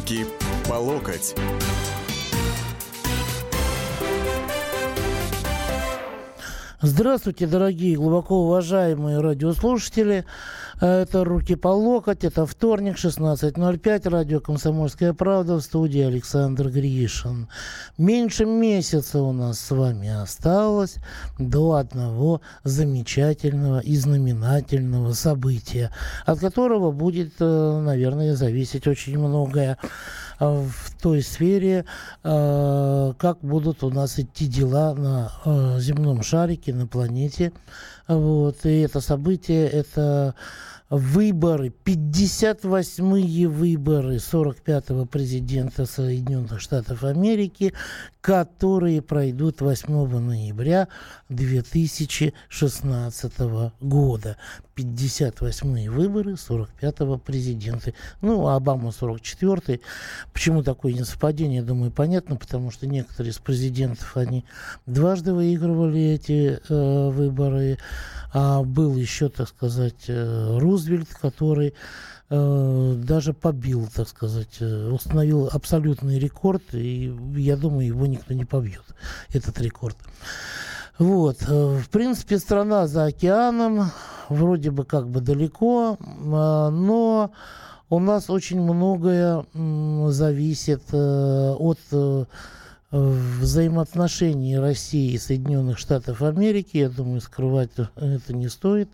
Руки по локоть. Здравствуйте, дорогие, глубоко уважаемые радиослушатели. Это «Руки по локоть», это вторник, 16.05, радио «Комсомольская правда» в студии Александр Гришин. Меньше месяца у нас с вами осталось до одного замечательного и знаменательного события, от которого будет, э, наверное, зависеть очень многое э, в той сфере, э, как будут у нас идти дела на земном шарике, на планете. Вот. И это событие, это выборы, 58-е выборы 45-го президента Соединенных Штатов Америки, которые пройдут 8 ноября 2016 года. 58-е выборы 45-го президента. Ну, а Обама 44-й. Почему такое несовпадение, думаю, понятно, потому что некоторые из президентов, они дважды выигрывали эти э, выборы. А был еще, так сказать, э, Рузвельт, который э, даже побил, так сказать, э, установил абсолютный рекорд, и я думаю, его никто не побьет, этот рекорд. Вот, в принципе, страна за океаном, вроде бы как бы далеко, но у нас очень многое зависит от взаимоотношений России и Соединенных Штатов Америки. Я думаю, скрывать это не стоит.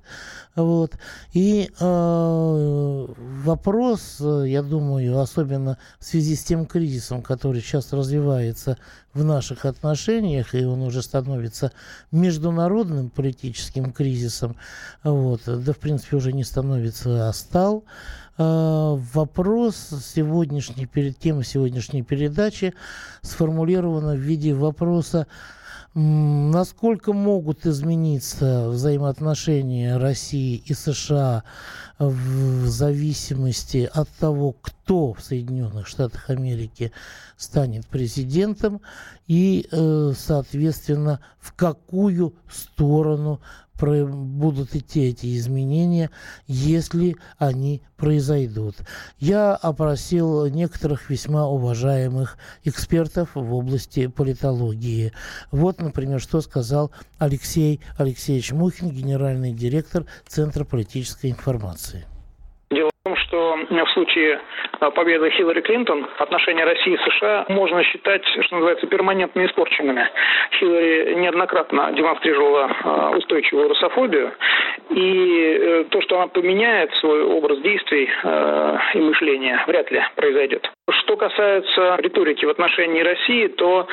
Вот. И э, вопрос, я думаю, особенно в связи с тем кризисом, который сейчас развивается в наших отношениях, и он уже становится международным политическим кризисом, вот, да, в принципе, уже не становится, а стал, вопрос сегодняшней, перед темой сегодняшней передачи сформулирован в виде вопроса, насколько могут измениться взаимоотношения России и США в зависимости от того, кто в Соединенных Штатах Америки станет президентом и, э, соответственно, в какую сторону будут идти эти изменения, если они произойдут. Я опросил некоторых весьма уважаемых экспертов в области политологии. Вот, например, что сказал Алексей Алексеевич Мухин, генеральный директор Центра политической информации том, что в случае а, победы Хиллари Клинтон отношения России и США можно считать, что называется, перманентно испорченными. Хиллари неоднократно демонстрировала а, устойчивую русофобию, и э, то, что она поменяет свой образ действий э, и мышления, вряд ли произойдет. Что касается риторики в отношении России, то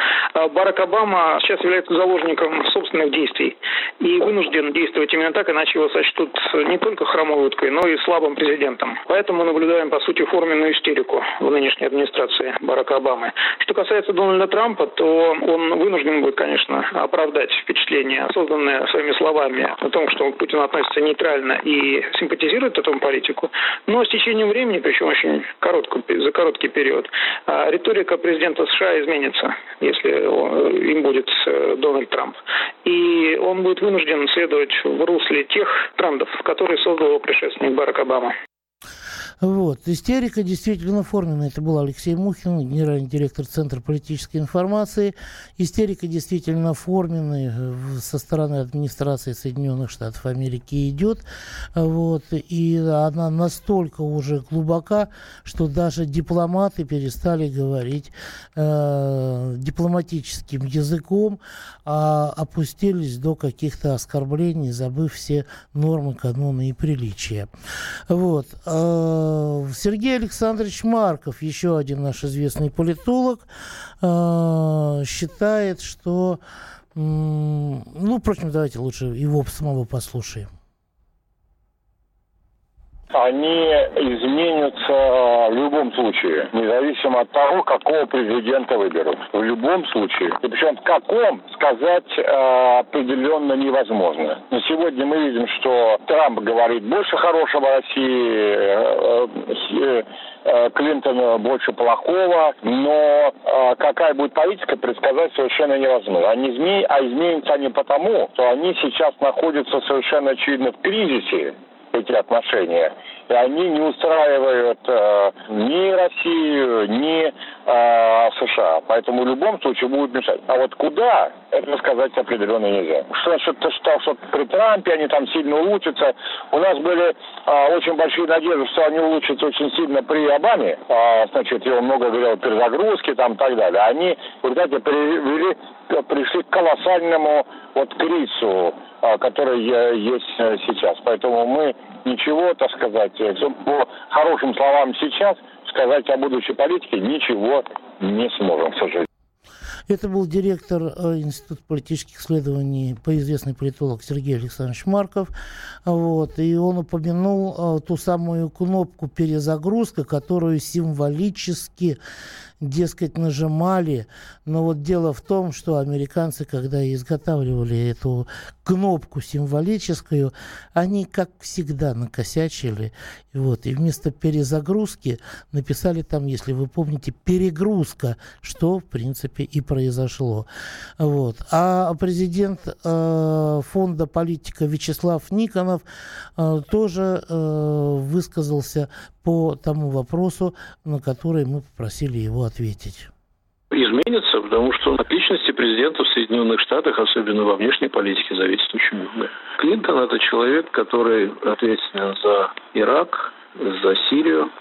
Барак Обама сейчас является заложником собственных действий и вынужден действовать именно так, иначе его сочтут не только хромой уткой, но и слабым президентом. Поэтому мы наблюдаем, по сути, форменную истерику в нынешней администрации Барака Обамы. Что касается Дональда Трампа, то он вынужден будет, конечно, оправдать впечатление, созданное своими словами о том, что Путин относится нейтрально и симпатизирует этому политику. Но с течением времени, причем очень короткий, за короткий период, а, риторика президента США изменится, если им будет э, Дональд Трамп. И он будет вынужден следовать в русле тех трендов, которые создал его предшественник Барак Обама. Вот. Истерика действительно оформлена. Это был Алексей Мухин, генеральный директор Центра политической информации. Истерика действительно оформлена э, со стороны администрации Соединенных Штатов Америки идет. Вот. И она настолько уже глубока, что даже дипломаты перестали говорить э, дипломатическим языком, а опустились до каких-то оскорблений, забыв все нормы, каноны и приличия. Вот. Э, Сергей Александрович Марков, еще один наш известный политолог, э, считает, что... Ну, впрочем, давайте лучше его самого послушаем они изменятся в любом случае, независимо от того, какого президента выберут. В любом случае. И причем в каком сказать э, определенно невозможно. Но сегодня мы видим, что Трамп говорит больше хорошего России, э, э, э, Клинтон больше плохого, но э, какая будет политика, предсказать совершенно невозможно. Они изме... А изменятся они потому, что они сейчас находятся совершенно очевидно в кризисе, эти отношения. И они не устраивают э, ни Россию, ни э, США. Поэтому в любом случае будут мешать. А вот куда, это сказать определенно нельзя. Что, что, что, что при Трампе они там сильно улучшатся. У нас были э, очень большие надежды, что они улучшатся очень сильно при Обаме. Э, значит, его много говорил о перезагрузке там и так далее. Они, вы знаете, привели, пришли к колоссальному вот кризису а, который есть э, сейчас. Поэтому мы ничего, так сказать, э, по хорошим словам сейчас сказать о будущей политике ничего не сможем, к сожалению. Это был директор э, Института политических исследований, известный политолог Сергей Александрович Марков. Вот, и он упомянул ту самую кнопку перезагрузка, которую символически дескать, нажимали. Но вот дело в том, что американцы, когда изготавливали эту кнопку символическую, они, как всегда, накосячили. Вот, и вместо перезагрузки написали там, если вы помните, перегрузка, что, в принципе, и произошло. Вот. А президент э, фонда политика Вячеслав Никонов э, тоже э, высказался по тому вопросу, на который мы попросили его ответить изменится, потому что от личности президента в Соединенных Штатах, особенно во внешней политике, зависит очень многое. Клинтон – это человек, который ответственен за Ирак, за Сирию,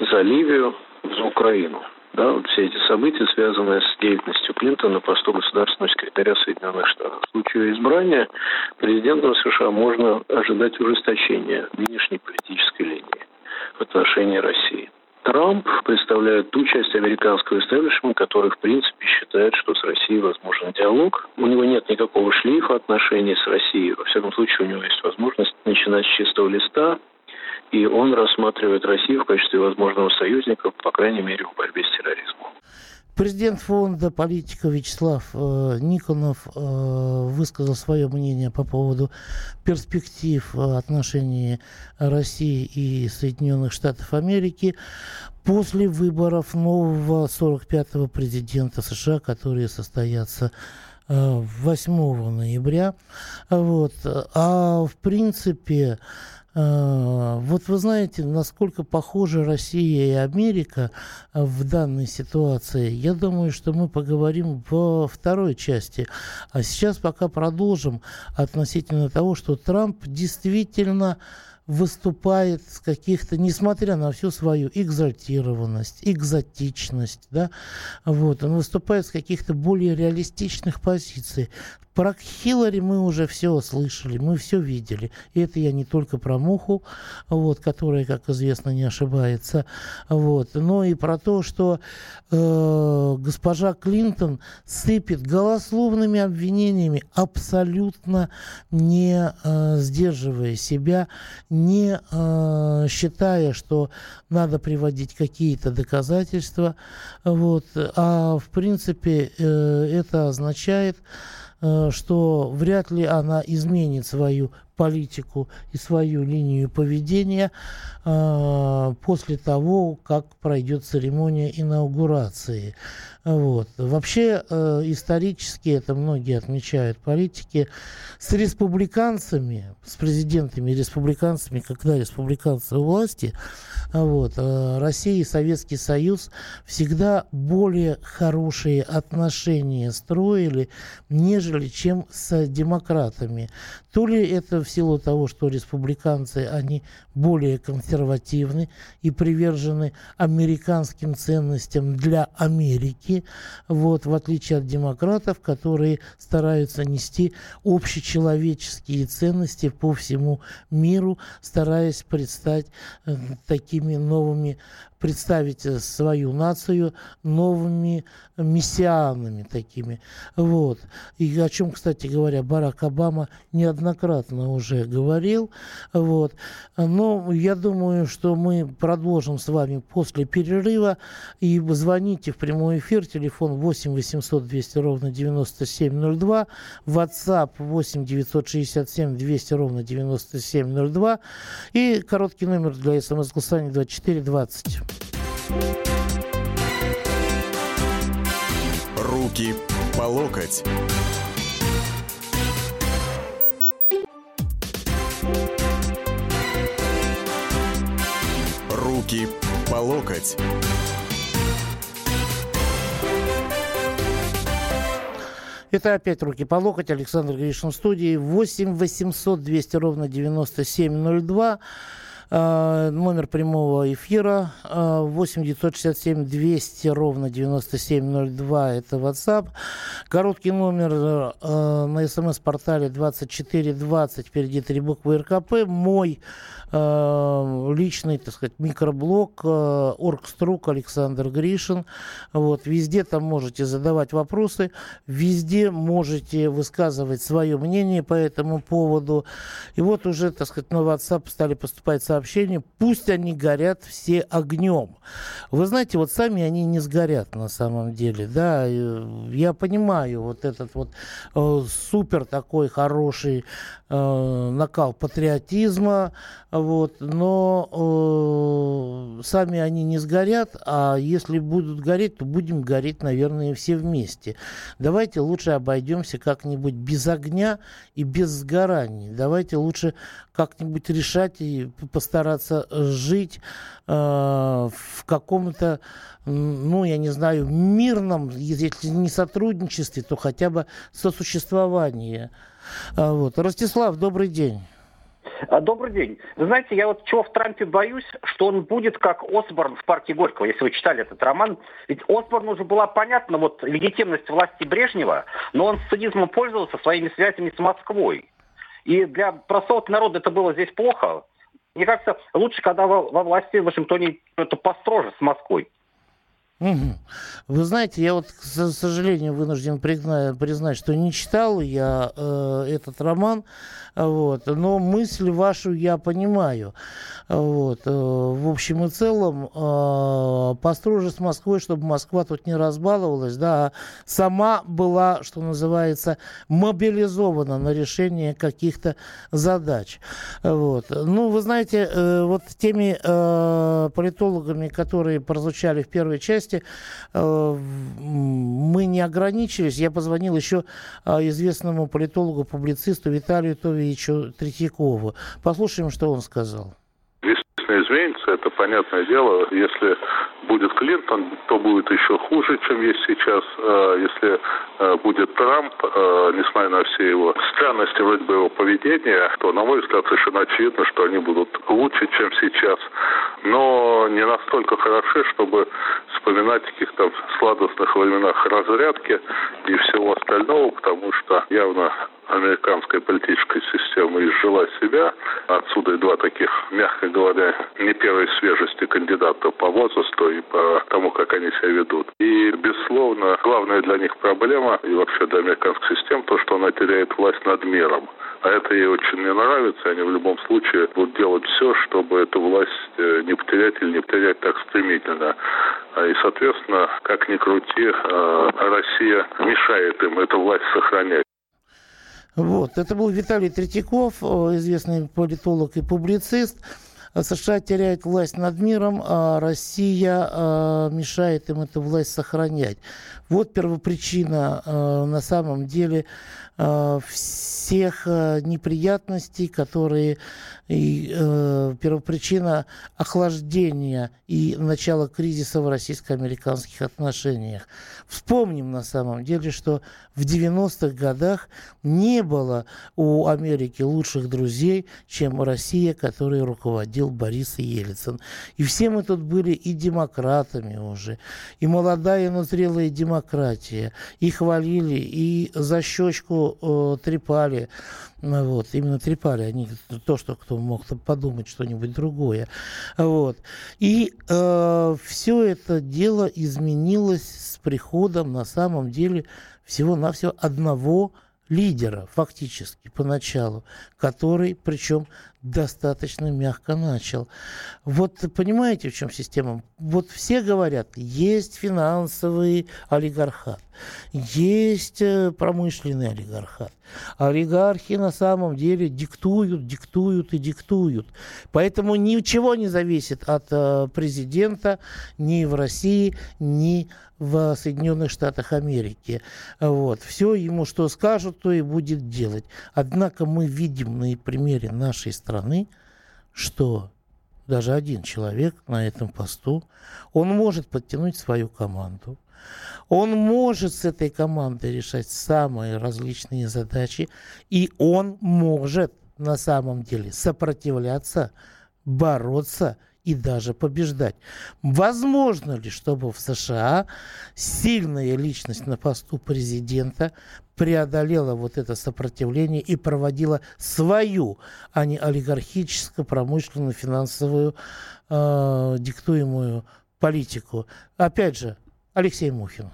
за Ливию, за Украину. Да, вот все эти события, связанные с деятельностью Клинтона на посту государственного секретаря Соединенных Штатов. В случае избрания президентом США можно ожидать ужесточения внешней политической линии в отношении России. Трамп представляет ту часть американского истеблишмента, который, в принципе, считает, что с Россией возможен диалог. У него нет никакого шлейфа отношений с Россией. Во всяком случае, у него есть возможность начинать с чистого листа, и он рассматривает Россию в качестве возможного союзника, по крайней мере, в борьбе с терроризмом. Президент фонда политика Вячеслав э, Никонов э, высказал свое мнение по поводу перспектив э, отношений России и Соединенных Штатов Америки после выборов нового 45-го президента США, которые состоятся 8 э, ноября. Вот. А в принципе вот вы знаете, насколько похожи Россия и Америка а, в данной ситуации. Я думаю, что мы поговорим во второй части. А сейчас пока продолжим относительно того, что Трамп действительно выступает с каких-то, несмотря на всю свою экзальтированность, экзотичность, да, вот, он выступает с каких-то более реалистичных позиций. Про Хиллари мы уже все слышали, мы все видели. И это я не только про Муху, вот, которая, как известно, не ошибается, вот, но и про то, что э, госпожа Клинтон сыпет голословными обвинениями, абсолютно не э, сдерживая себя, не э, считая, что надо приводить какие-то доказательства, вот, а в принципе э, это означает, что вряд ли она изменит свою политику и свою линию поведения э, после того, как пройдет церемония инаугурации. Вот. Вообще, э, исторически, это многие отмечают политики, с республиканцами, с президентами республиканцами, когда республиканцы у власти, вот, э, Россия и Советский Союз всегда более хорошие отношения строили, нежели чем с демократами. То ли это в силу того, что республиканцы, они более консервативны и привержены американским ценностям для Америки, вот, в отличие от демократов, которые стараются нести общечеловеческие ценности по всему миру, стараясь предстать э, такими новыми представить э, свою нацию новыми мессианами такими. Вот. И о чем, кстати говоря, Барак Обама неоднократно уже говорил. Вот. Но я думаю, что мы продолжим с вами после перерыва. И звоните в прямой эфир. Телефон 8 800 200 ровно 9702. WhatsApp 8 967 200 ровно 9702. И короткий номер для смс-голосования 2420. Руки по локоть. Руки по локоть. Это опять «Руки по локоть». Александр Гришин в студии. 8 800 200 ровно 9702. Э, номер прямого эфира 8 967 200 ровно 9702 это WhatsApp. Короткий номер э, на смс-портале 2420, впереди три буквы РКП. Мой э, личный, так сказать, микроблог Оргструк Александр Гришин. Вот, везде там можете задавать вопросы, везде можете высказывать свое мнение по этому поводу. И вот уже, так сказать, на WhatsApp стали поступать сообщения сообщения, пусть они горят все огнем. Вы знаете, вот сами они не сгорят на самом деле, да, я понимаю вот этот вот э, супер такой хороший э, накал патриотизма, вот, но э, сами они не сгорят, а если будут гореть, то будем гореть, наверное, все вместе. Давайте лучше обойдемся как-нибудь без огня и без сгораний. Давайте лучше как-нибудь решать и постараться жить э, в каком-то, ну, я не знаю, мирном, если не сотрудничестве, то хотя бы сосуществовании. А, вот. Ростислав, добрый день. А, добрый день. Вы знаете, я вот чего в Трампе боюсь, что он будет как Осборн в парке Горького, если вы читали этот роман. Ведь Осборну уже была понятна вот легитимность власти Брежнева, но он с цинизмом пользовался своими связями с Москвой. И для простого народа это было здесь плохо. Мне кажется, лучше, когда во, во власти в Вашингтоне это построже с Москвой. Вы знаете, я вот, к сожалению, вынужден признать, признать что не читал я э, этот роман, вот, но мысль вашу я понимаю. Вот, э, в общем и целом, э, построже с Москвой, чтобы Москва тут не разбаловалась, да, а сама была, что называется, мобилизована на решение каких-то задач. Вот. Ну, вы знаете, э, вот теми э, политологами, которые прозвучали в первой части, части э, мы не ограничились. Я позвонил еще э, известному политологу-публицисту Виталию Товичу Третьякову. Послушаем, что он сказал изменится, это понятное дело. Если будет Клинтон, то будет еще хуже, чем есть сейчас. Э, если будет Трамп, несмотря на все его странности вроде бы его поведения, то, на мой взгляд, совершенно очевидно, что они будут лучше, чем сейчас. Но не настолько хороши, чтобы вспоминать каких-то сладостных временах разрядки и всего остального, потому что явно американская политическая система изжила себя. Отсюда и два таких, мягко говоря, не первой свежести кандидата по возрасту и по тому, как они себя ведут. И, безусловно, главная для них проблема и вообще для американской системы то, что она теряет власть над миром. А это ей очень не нравится. Они в любом случае будут делать все, чтобы эту власть э, не потерять или не потерять так стремительно. А, и, соответственно, как ни крути, э, Россия мешает им эту власть сохранять. Вот. Это был Виталий Третьяков, известный политолог и публицист. США теряет власть над миром, а Россия э, мешает им эту власть сохранять. Вот первопричина э, на самом деле э, всех неприятностей, которые и первопричина охлаждения и начала кризиса в российско-американских отношениях. Вспомним на самом деле, что в 90-х годах не было у Америки лучших друзей, чем Россия, которой руководил Борис Ельцин. И все мы тут были и демократами уже, и молодая, но зрелая демократия, и хвалили, и за щечку э, трепали. Ну вот, именно трепали они то, что кто мог подумать что-нибудь другое. Вот. И э, все это дело изменилось с приходом на самом деле всего-навсего одного лидера, фактически, поначалу, который, причем, достаточно мягко начал. Вот понимаете, в чем система? Вот все говорят, есть финансовый олигархат, есть э, промышленный олигархат. Олигархи на самом деле диктуют, диктуют и диктуют. Поэтому ничего не зависит от э, президента ни в России, ни в Соединенных Штатах Америки. Вот. Все ему что скажут, то и будет делать. Однако мы видим на примере нашей страны, что даже один человек на этом посту, он может подтянуть свою команду. Он может с этой командой решать самые различные задачи, и он может на самом деле сопротивляться, бороться и даже побеждать. Возможно ли, чтобы в США сильная личность на посту президента преодолела вот это сопротивление и проводила свою, а не олигархическую, промышленную, финансовую, э, диктуемую политику? Опять же, Алексей Мухин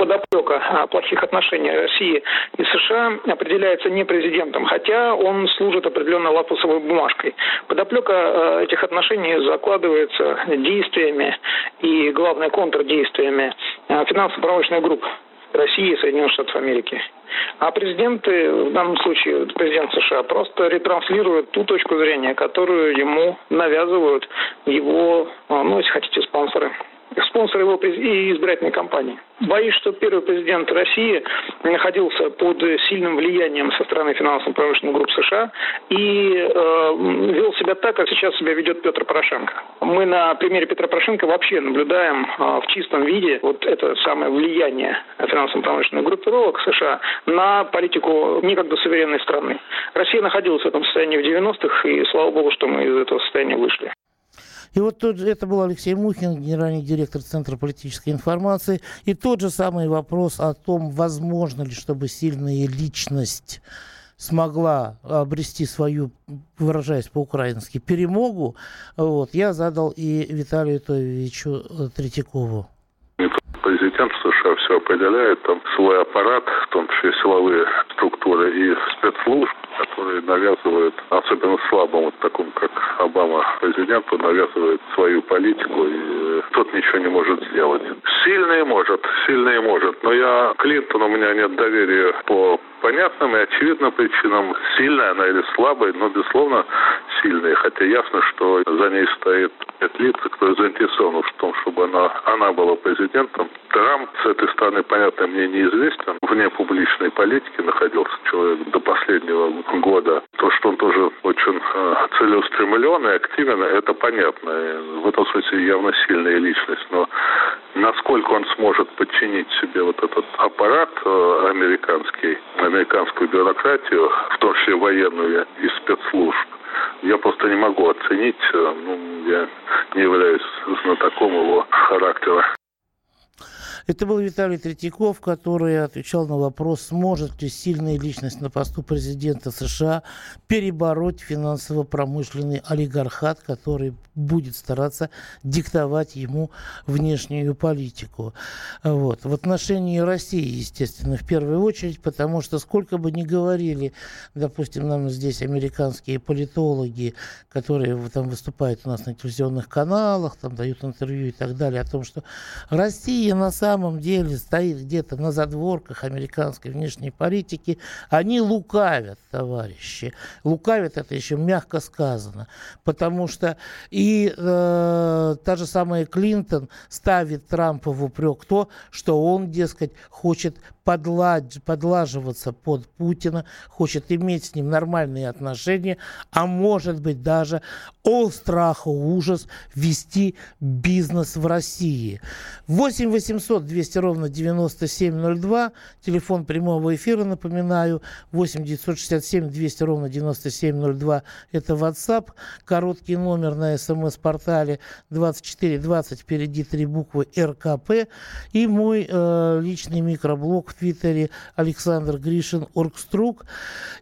подоплека плохих отношений России и США определяется не президентом, хотя он служит определенной лапусовой бумажкой. Подоплека этих отношений закладывается действиями и, главное, контрдействиями э, финансово-промышленной группы России и Соединенных Штатов Америки. А президенты, в данном случае президент США, просто ретранслируют ту точку зрения, которую ему навязывают его, э, ну, если хотите, спонсоры спонсор его и избирательной кампании. Боюсь, что первый президент России находился под сильным влиянием со стороны финансово-промышленной группы США и э, вел себя так, как сейчас себя ведет Петр Порошенко. Мы на примере Петра Порошенко вообще наблюдаем э, в чистом виде вот это самое влияние финансово-промышленной группировок США на политику некогда суверенной страны. Россия находилась в этом состоянии в 90-х, и слава богу, что мы из этого состояния вышли. И вот тот, это был Алексей Мухин, генеральный директор Центра политической информации. И тот же самый вопрос о том, возможно ли, чтобы сильная личность смогла обрести свою, выражаясь по-украински, перемогу, вот, я задал и Виталию Товичу Третьякову. Президент США все определяет, там свой аппарат, в том числе силовые структуры и спецслужб, которые навязывают, особенно слабому, вот такому как Обама президенту, навязывает свою политику, и э, тот ничего не может сделать. Сильный может, сильный может, но я Клинтон, у меня нет доверия по понятным и очевидным причинам. Сильная она или слабая, но, безусловно, сильная. Хотя ясно, что за ней стоит пять лиц, кто заинтересован в том, чтобы она, она была президентом. Трамп с этой стороны, понятно, мне неизвестен. Вне публичной политики находился человек до последнего года. То, что он тоже очень э, целеустремлен и активен, это понятно. В этом смысле явно сильная личность. Но насколько он сможет подчинить себе вот этот аппарат э, американский, американскую бюрократию, в том числе военную и спецслужб, я просто не могу оценить. Э, ну, я не являюсь знатоком его характера. Это был Виталий Третьяков, который отвечал на вопрос, сможет ли сильная личность на посту президента США перебороть финансово-промышленный олигархат, который будет стараться диктовать ему внешнюю политику. Вот. В отношении России, естественно, в первую очередь, потому что сколько бы ни говорили, допустим, нам здесь американские политологи, которые там выступают у нас на телевизионных каналах, там дают интервью и так далее, о том, что Россия на самом самом деле стоит где-то на задворках американской внешней политики, они лукавят, товарищи. Лукавят это еще мягко сказано, потому что и э, та же самая Клинтон ставит Трампа в упрек то, что он, дескать, хочет подлаж, подлаживаться под Путина, хочет иметь с ним нормальные отношения, а может быть даже о страху ужас вести бизнес в России. 8 800 200 ровно 9702, телефон прямого эфира, напоминаю, 8 967 200 ровно 9702, это WhatsApp, короткий номер на смс-портале 2420, впереди три буквы РКП, и мой э, личный микроблог в Твиттере Александр Гришин Оргструк.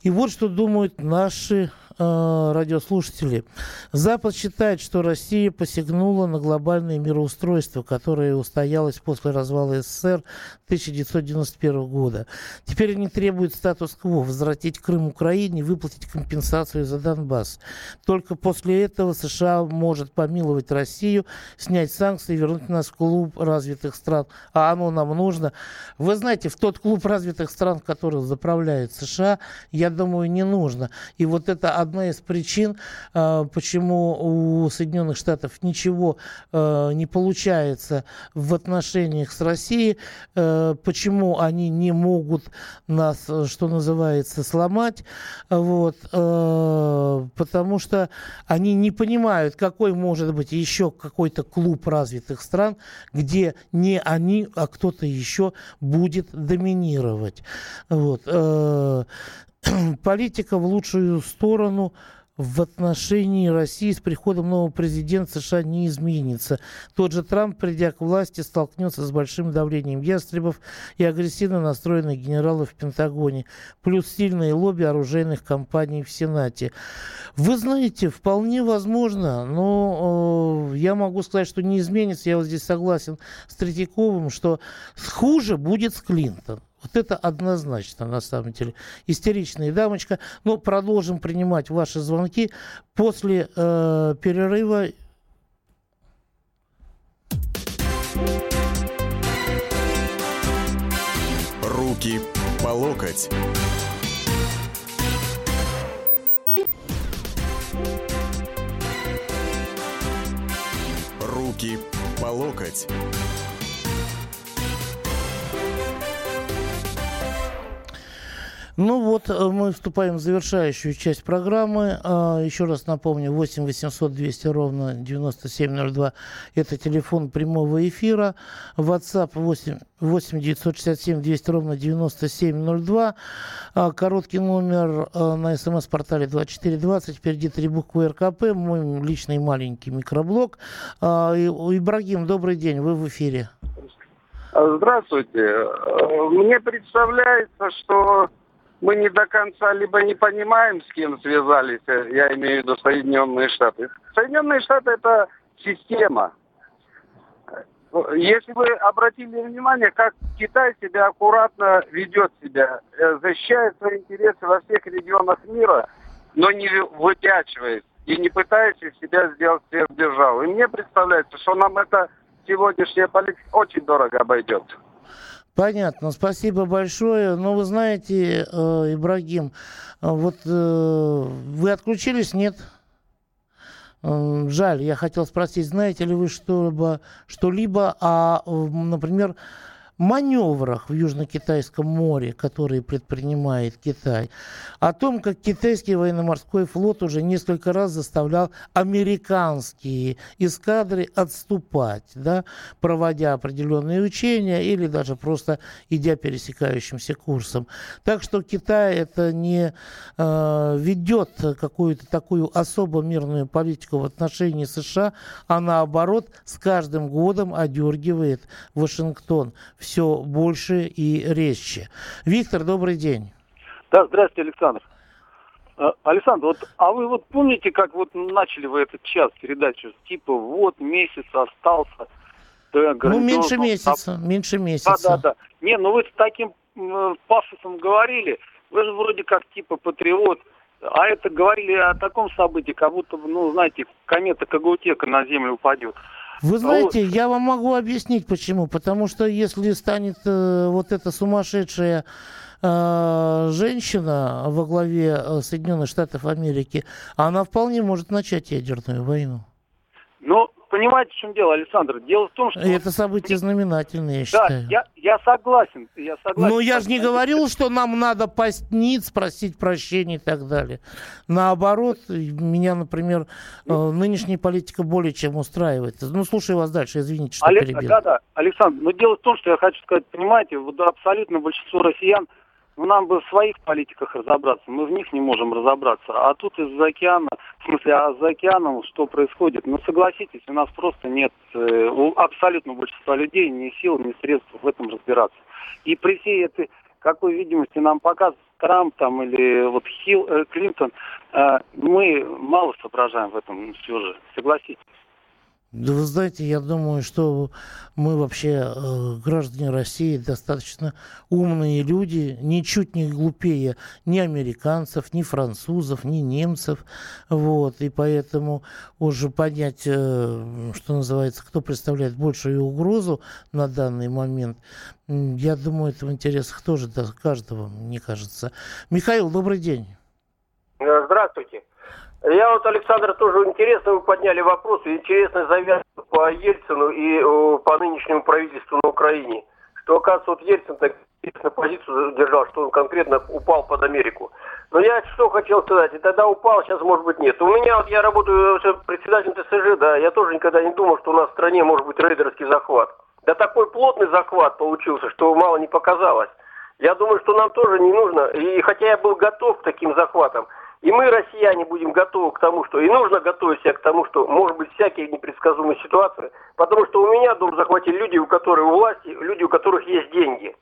И вот что думают наши э, радиослушатели. Запад считает, что Россия посягнула на глобальное мироустройство, которое устоялось после развала СССР 1991 года. Теперь они требуют статус-кво, возвратить Крым Украине, выплатить компенсацию за Донбасс. Только после этого США может помиловать Россию, снять санкции и вернуть нас в клуб развитых стран. А оно нам нужно. Вы знаете, в тот клуб развитых стран, который заправляют США, я думаю, не нужно. И вот это одна из причин, э, почему у Соединенных Штатов ничего э, не получается в отношениях с Россией, э, почему они не могут нас, что называется, сломать, вот, потому что они не понимают, какой может быть еще какой-то клуб развитых стран, где не они, а кто-то еще будет доминировать. Вот. Политика в лучшую сторону в отношении России с приходом нового президента США не изменится. Тот же Трамп, придя к власти, столкнется с большим давлением ястребов и агрессивно настроенных генералов в Пентагоне, плюс сильные лобби оружейных компаний в Сенате. Вы знаете, вполне возможно, но э, я могу сказать, что не изменится. Я вот здесь согласен с Третьяковым, что хуже будет с Клинтон. Вот это однозначно, на самом деле. Истеричная дамочка. Но продолжим принимать ваши звонки после э, перерыва. Руки по локоть. Руки по локоть. Ну вот, э, мы вступаем в завершающую часть программы. А, еще раз напомню, 8 800 200 ровно 9702 – это телефон прямого эфира. WhatsApp 8, 8 967 200 ровно 9702. А, короткий номер э, на смс-портале 2420. Впереди три буквы РКП. Мой личный маленький микроблог. А, Ибрагим, добрый день, вы в эфире. Здравствуйте. Э, мне представляется, что мы не до конца либо не понимаем, с кем связались, э, я имею в виду Соединенные Штаты. Соединенные Штаты это система. Если вы обратили внимание, как Китай себя аккуратно ведет себя, э, защищает свои интересы во всех регионах мира, но не выпячивает и не пытаясь из себя сделать сверхдержаву. И мне представляется, что нам это сегодняшняя политика очень дорого обойдется. Понятно, спасибо большое. Но вы знаете, э, Ибрагим, э, вот э, вы отключились, нет? Э, жаль, я хотел спросить, знаете ли вы что-либо, что-либо о, например, маневрах в Южно-Китайском море, которые предпринимает Китай, о том, как китайский военно-морской флот уже несколько раз заставлял американские эскадры отступать, да, проводя определенные учения или даже просто идя пересекающимся курсом. Так что Китай это не э, ведет какую-то такую особо мирную политику в отношении США, а наоборот с каждым годом одергивает Вашингтон все больше и резче. Виктор, добрый день. Да, здравствуйте, Александр. А, Александр, вот, а вы вот помните, как вот начали вы этот час передачу? Типа, вот месяц остался. Да, ну, меньше месяца, там... меньше месяца. Да, да, да. Не, ну вы с таким э, пафосом говорили, вы же вроде как типа патриот, а это говорили о таком событии, как будто, ну, знаете, комета Кагутека на Землю упадет. Вы а знаете, вот. я вам могу объяснить почему. Потому что если станет э, вот эта сумасшедшая э, женщина во главе э, Соединенных Штатов Америки, она вполне может начать ядерную войну. Ну, понимаете, в чем дело, Александр? Дело в том, что... Это событие знаменательное, я считаю. Да, я, я согласен, я согласен. Но я же не говорил, что нам надо постнить, просить прощения и так далее. Наоборот, меня, например, ну, нынешняя политика более чем устраивает. Ну, слушаю вас дальше, извините, что Олег, перебил. Да, да, Александр, но дело в том, что я хочу сказать, понимаете, вот абсолютно большинство россиян ну, нам бы в своих политиках разобраться, мы в них не можем разобраться. А тут из-за океана, в смысле, а за океаном что происходит? Ну, согласитесь, у нас просто нет, э, у абсолютно большинства людей ни сил, ни средств в этом разбираться. И при всей этой какой видимости нам показывает Трамп там или вот Хилл, э, Клинтон, э, мы мало соображаем в этом все же, согласитесь. Да вы знаете, я думаю, что мы вообще, э, граждане России, достаточно умные люди, ничуть не глупее ни американцев, ни французов, ни немцев. Вот, и поэтому уже понять, э, что называется, кто представляет большую угрозу на данный момент, я думаю, это в интересах тоже каждого, мне кажется. Михаил, добрый день. Здравствуйте. Я вот, Александр, тоже интересно вы подняли вопрос, интересно завязка по Ельцину и по нынешнему правительству на Украине. Что, оказывается, вот Ельцин так интересную позицию держал, что он конкретно упал под Америку. Но я что хотел сказать, и тогда упал, сейчас может быть нет. У меня вот я работаю председателем ТСЖ, да, я тоже никогда не думал, что у нас в стране может быть рейдерский захват. Да такой плотный захват получился, что мало не показалось. Я думаю, что нам тоже не нужно, и хотя я был готов к таким захватам, и мы, россияне, будем готовы к тому, что и нужно готовить себя к тому, что может быть всякие непредсказуемые ситуации, потому что у меня дом захватили люди, у которых у власти, люди, у которых есть деньги.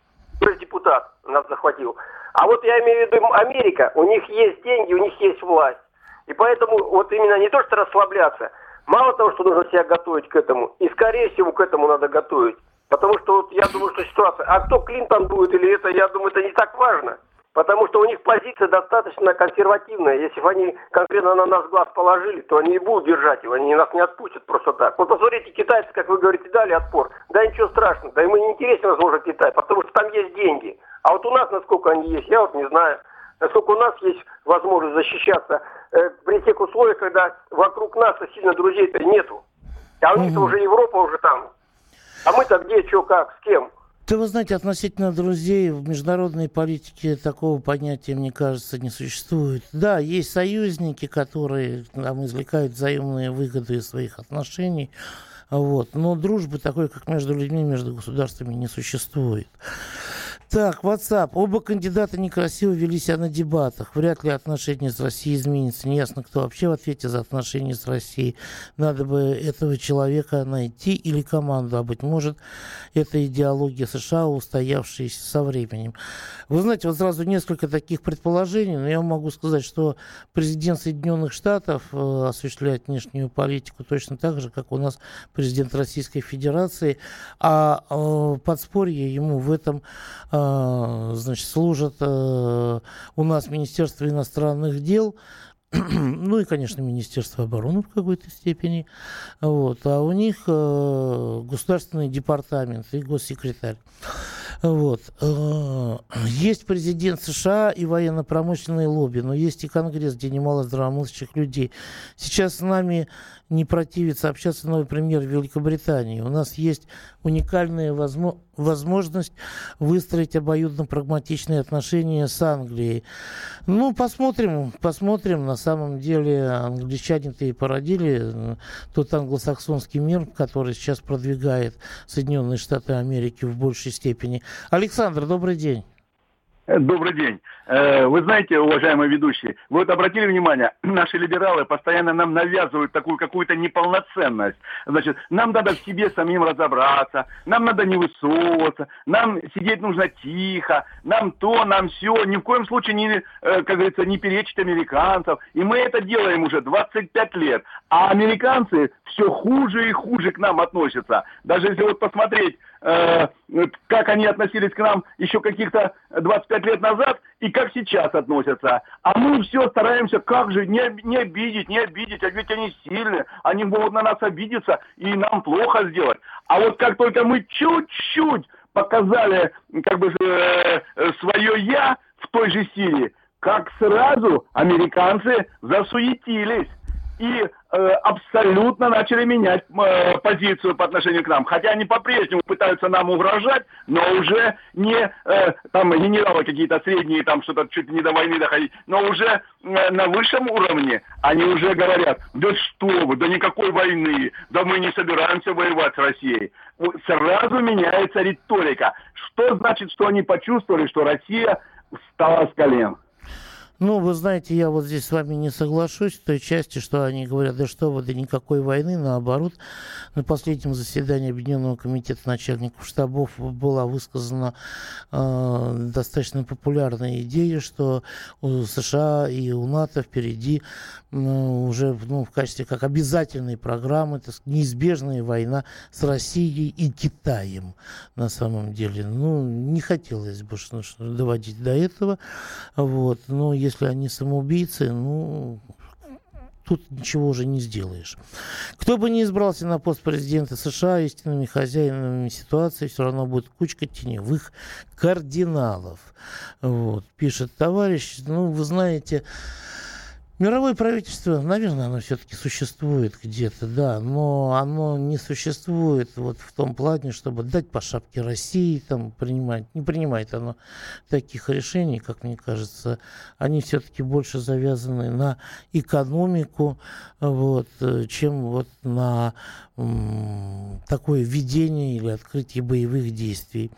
Депутат нас захватил. А вот я имею в виду Америка, у них есть деньги, у них есть власть. И поэтому вот именно не то, что расслабляться, мало того, что нужно себя готовить к этому, и скорее всего к этому надо готовить. Потому что вот я думаю, что ситуация, а кто Клинтон будет или это, я думаю, это не так важно. Потому что у них позиция достаточно консервативная. Если бы они конкретно на нас глаз положили, то они и будут держать его, они нас не отпустят просто так. Вот посмотрите, китайцы, как вы говорите, дали отпор. Да ничего страшного, да ему не интересен, возможно, Китай, потому что там есть деньги. А вот у нас, насколько они есть, я вот не знаю. Насколько у нас есть возможность защищаться э, при тех условиях, когда вокруг нас сильно друзей-то нету. А у них-то уже Европа уже там. А мы-то где, что, как, с кем? Да вы знаете, относительно друзей в международной политике такого понятия, мне кажется, не существует. Да, есть союзники, которые там извлекают взаимные выгоды из своих отношений, вот, но дружбы такой, как между людьми, между государствами не существует. Так, WhatsApp. Оба кандидата некрасиво вели себя на дебатах. Вряд ли отношения с Россией изменятся. Неясно, кто вообще в ответе за отношения с Россией. Надо бы этого человека найти или команду. А быть может, это идеология США, устоявшаяся со временем. Вы знаете, вот сразу несколько таких предположений, но я могу сказать, что президент Соединенных Штатов э, осуществляет внешнюю политику точно так же, как у нас президент Российской Федерации, а э, подспорье ему в этом э, значит, служит э, у нас Министерство иностранных дел, ну и, конечно, Министерство обороны в какой-то степени, вот, а у них э, государственный департамент и госсекретарь. Вот. Есть президент США и военно-промышленные лобби, но есть и Конгресс, где немало здравомыслящих людей. Сейчас с нами не противится общаться новый премьер Великобритании. У нас есть уникальная возможность возможность выстроить обоюдно прагматичные отношения с Англией. Ну, посмотрим, посмотрим. На самом деле англичане-то и породили э, тот англосаксонский мир, который сейчас продвигает Соединенные Штаты Америки в большей степени. Александр, добрый день. Добрый день. Э, вы знаете, уважаемые ведущие, вы вот обратили внимание, наши либералы постоянно нам навязывают такую какую-то неполноценность. Значит, нам надо в себе самим разобраться, нам надо не высовываться, нам сидеть нужно тихо, нам то, нам все, ни в коем случае не, э, как говорится, не перечить американцев. И мы это делаем уже 25 лет. А американцы все хуже и хуже к нам относятся. Даже если вот посмотреть Э, как они относились к нам еще каких-то 25 лет назад и как сейчас относятся. А мы все стараемся, как же, не, не обидеть, не обидеть, а ведь они сильные, они могут на нас обидеться и нам плохо сделать. А вот как только мы чуть-чуть показали как бы э, свое «я» в той же силе, как сразу американцы засуетились и э, абсолютно начали менять э, позицию по отношению к нам. Хотя они по-прежнему пытаются нам угрожать, но уже не э, там генералы какие-то средние, там что-то чуть не до войны доходить, но уже э, на высшем уровне они уже говорят, да что вы, да никакой войны, да мы не собираемся воевать с Россией. Сразу меняется риторика. Что значит, что они почувствовали, что Россия встала с колен? Ну, вы знаете, я вот здесь с вами не соглашусь в той части, что они говорят, да что вы, да никакой войны, наоборот. На последнем заседании Объединенного комитета начальников штабов была высказана э, достаточно популярная идея, что у США и у НАТО впереди э, уже ну, в качестве как обязательной программы это неизбежная война с Россией и Китаем на самом деле. Ну, не хотелось бы что, что доводить до этого. Вот. Но если они самоубийцы, ну, тут ничего уже не сделаешь. Кто бы ни избрался на пост президента США, истинными хозяинами ситуации все равно будет кучка теневых кардиналов. Вот, пишет товарищ. Ну, вы знаете, Мировое правительство, наверное, оно все-таки существует где-то, да, но оно не существует вот в том плане, чтобы дать по шапке России, там, принимать, не принимает оно таких решений, как мне кажется, они все-таки больше завязаны на экономику, вот, чем вот на такое ведение или открытие боевых действий.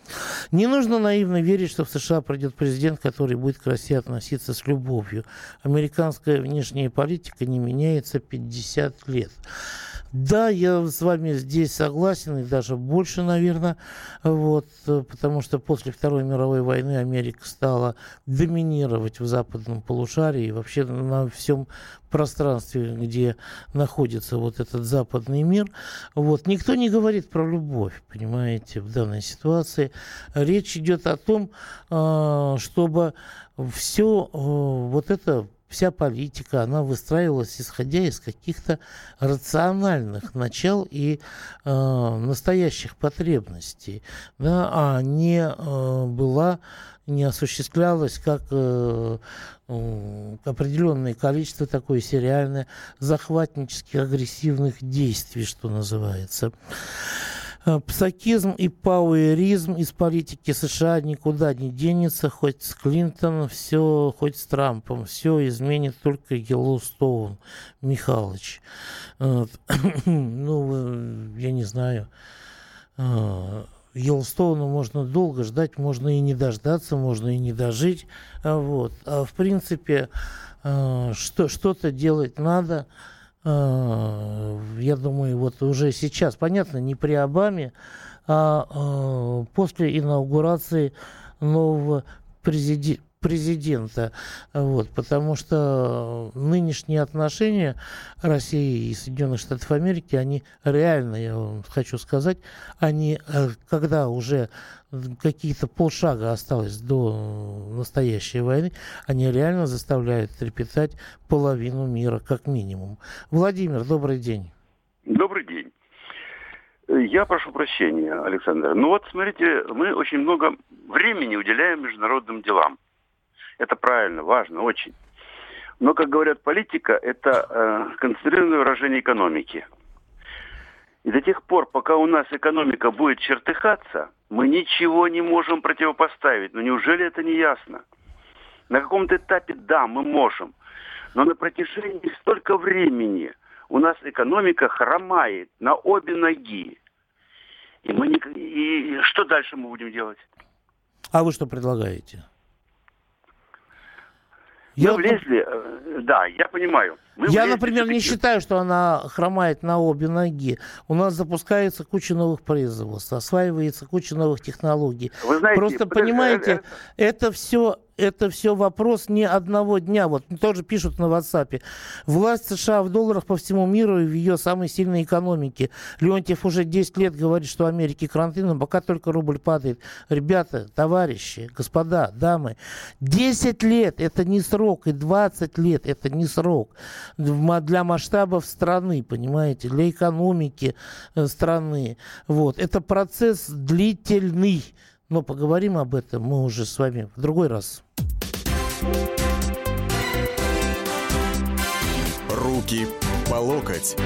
Не нужно наивно верить, что в США придет президент, который будет к России относиться с любовью. Американская внешняя политика не меняется 50 лет. Да, я с вами здесь согласен, и даже больше, наверное, вот, потому что после Второй мировой войны Америка стала доминировать в западном полушарии и вообще на всем пространстве, где находится вот этот западный мир. Вот. Никто не говорит про любовь, понимаете, в данной ситуации. Речь идет о том, а, чтобы все вот это вся политика, она выстраивалась исходя из каких-то рациональных начал и э, настоящих потребностей, да, а не э, была, не осуществлялась как э, э, определенное количество такое сериальное захватнических агрессивных действий, что называется. Э, псакизм и пауэризм из политики США никуда не денется, хоть с Клинтоном все, хоть с Трампом. Все изменит только Йеллоустоун Михалыч. Ну, я не знаю. Э, Йеллоустоуна можно долго ждать, можно и не дождаться, можно и не дожить. Вот. А в принципе, э, что, что-то делать надо. А, я думаю, вот уже сейчас, понятно, не при Обаме, а, а после инаугурации нового президента президента, вот, потому что нынешние отношения России и Соединенных Штатов Америки, они реально, я вам хочу сказать, они, э, когда уже какие-то полшага осталось до настоящей войны, они реально заставляют трепетать половину мира, как минимум. Владимир, добрый день. Добрый день. Я прошу прощения, Александр. Ну вот, смотрите, мы очень много времени уделяем международным делам. Это правильно, важно, очень. Но, как говорят, политика – это э, концентрированное выражение экономики. И до тех пор, пока у нас экономика будет чертыхаться, мы ничего не можем противопоставить. Но неужели это не ясно? На каком-то этапе, да, мы можем. Но на протяжении столько времени у нас экономика хромает на обе ноги. И, мы не... и что дальше мы будем делать? А вы что предлагаете? Я... Мы влезли, э, да, я понимаю. Мы я, например, не считаю, что она хромает на обе ноги. У нас запускается куча новых производств, осваивается куча новых технологий. Вы знаете, Просто, понимаете, это все это все вопрос не одного дня. Вот тоже пишут на WhatsApp. Власть США в долларах по всему миру и в ее самой сильной экономике. Леонтьев уже 10 лет говорит, что Америке карантин, но пока только рубль падает. Ребята, товарищи, господа, дамы, 10 лет это не срок, и 20 лет это не срок для масштабов страны, понимаете, для экономики э, страны. Вот. Это процесс длительный. Но поговорим об этом мы уже с вами в другой раз. Руки по локоть.